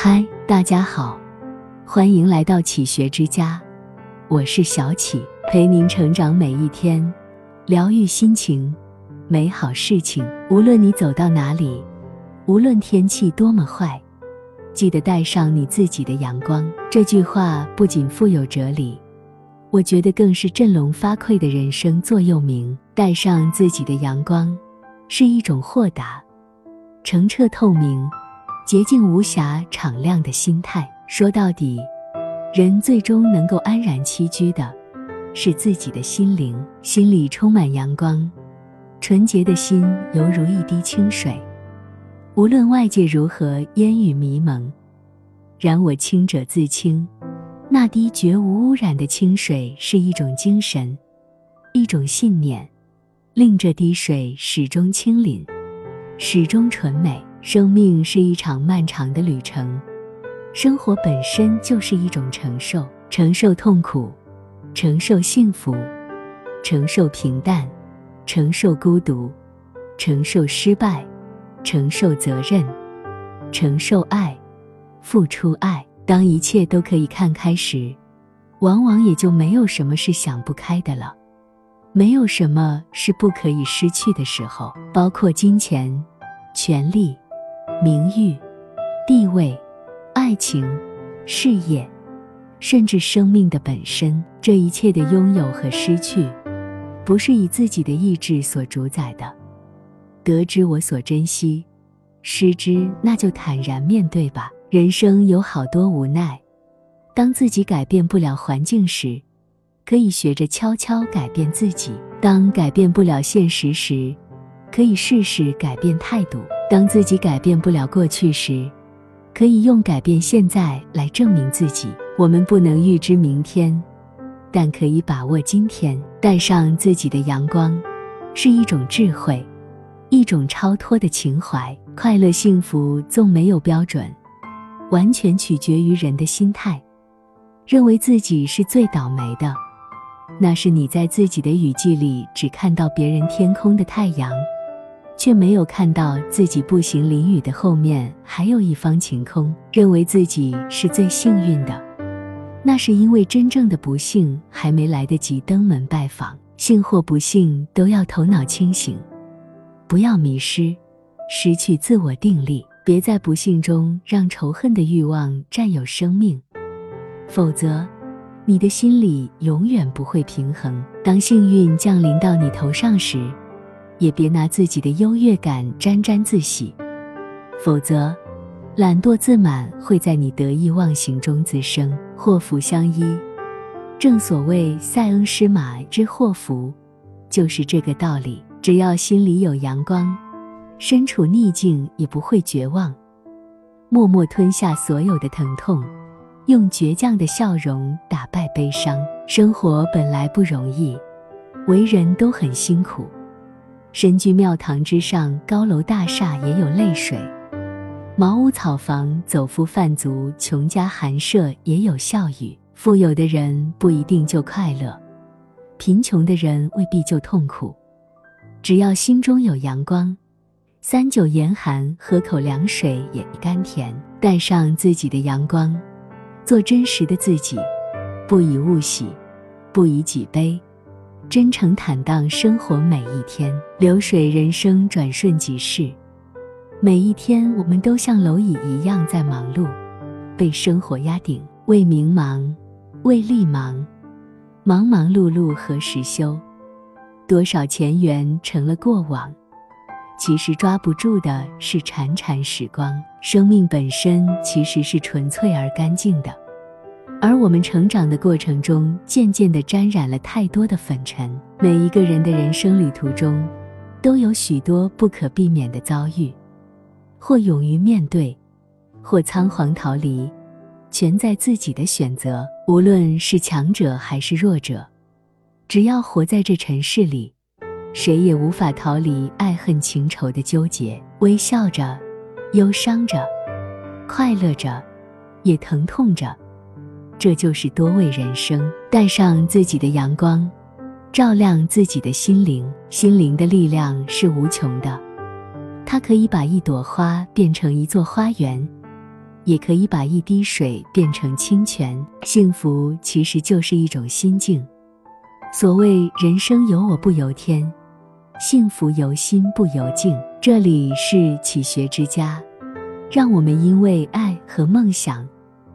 嗨，大家好，欢迎来到启学之家，我是小启，陪您成长每一天，疗愈心情，美好事情。无论你走到哪里，无论天气多么坏，记得带上你自己的阳光。这句话不仅富有哲理，我觉得更是振聋发聩的人生座右铭。带上自己的阳光，是一种豁达、澄澈透明。洁净无瑕、敞亮的心态。说到底，人最终能够安然栖居的，是自己的心灵。心里充满阳光，纯洁的心犹如一滴清水。无论外界如何烟雨迷蒙，然我清者自清。那滴绝无污染的清水，是一种精神，一种信念，令这滴水始终清凜，始终纯美。生命是一场漫长的旅程，生活本身就是一种承受，承受痛苦，承受幸福，承受平淡，承受孤独，承受失败，承受责任，承受爱，付出爱。当一切都可以看开时，往往也就没有什么是想不开的了，没有什么是不可以失去的时候，包括金钱、权利。名誉、地位、爱情、事业，甚至生命的本身，这一切的拥有和失去，不是以自己的意志所主宰的。得之我所珍惜，失之那就坦然面对吧。人生有好多无奈，当自己改变不了环境时，可以学着悄悄改变自己；当改变不了现实时，可以试试改变态度。当自己改变不了过去时，可以用改变现在来证明自己。我们不能预知明天，但可以把握今天。带上自己的阳光，是一种智慧，一种超脱的情怀。快乐幸福纵没有标准，完全取决于人的心态。认为自己是最倒霉的，那是你在自己的雨季里只看到别人天空的太阳。却没有看到自己步行淋雨的后面还有一方晴空，认为自己是最幸运的，那是因为真正的不幸还没来得及登门拜访。幸或不幸，都要头脑清醒，不要迷失，失去自我定力。别在不幸中让仇恨的欲望占有生命，否则，你的心里永远不会平衡。当幸运降临到你头上时，也别拿自己的优越感沾沾自喜，否则，懒惰自满会在你得意忘形中滋生。祸福相依，正所谓塞翁失马之祸福，就是这个道理。只要心里有阳光，身处逆境也不会绝望，默默吞下所有的疼痛，用倔强的笑容打败悲伤。生活本来不容易，为人都很辛苦。身居庙堂之上，高楼大厦也有泪水；茅屋草房，走夫贩卒，穷家寒舍也有笑语。富有的人不一定就快乐，贫穷的人未必就痛苦。只要心中有阳光，三九严寒，喝口凉水也甘甜。带上自己的阳光，做真实的自己，不以物喜，不以己悲。真诚坦荡生活每一天，流水人生转瞬即逝，每一天我们都像蝼蚁一样在忙碌，被生活压顶，为名忙，为利忙，忙忙碌碌何时休？多少前缘成了过往，其实抓不住的是潺潺时光。生命本身其实是纯粹而干净的。而我们成长的过程中，渐渐地沾染了太多的粉尘。每一个人的人生旅途中，都有许多不可避免的遭遇，或勇于面对，或仓皇逃离，全在自己的选择。无论是强者还是弱者，只要活在这尘世里，谁也无法逃离爱恨情仇的纠结。微笑着，忧伤着，快乐着，也疼痛着。这就是多味人生。带上自己的阳光，照亮自己的心灵。心灵的力量是无穷的，它可以把一朵花变成一座花园，也可以把一滴水变成清泉。幸福其实就是一种心境。所谓人生由我不由天，幸福由心不由境。这里是启学之家，让我们因为爱和梦想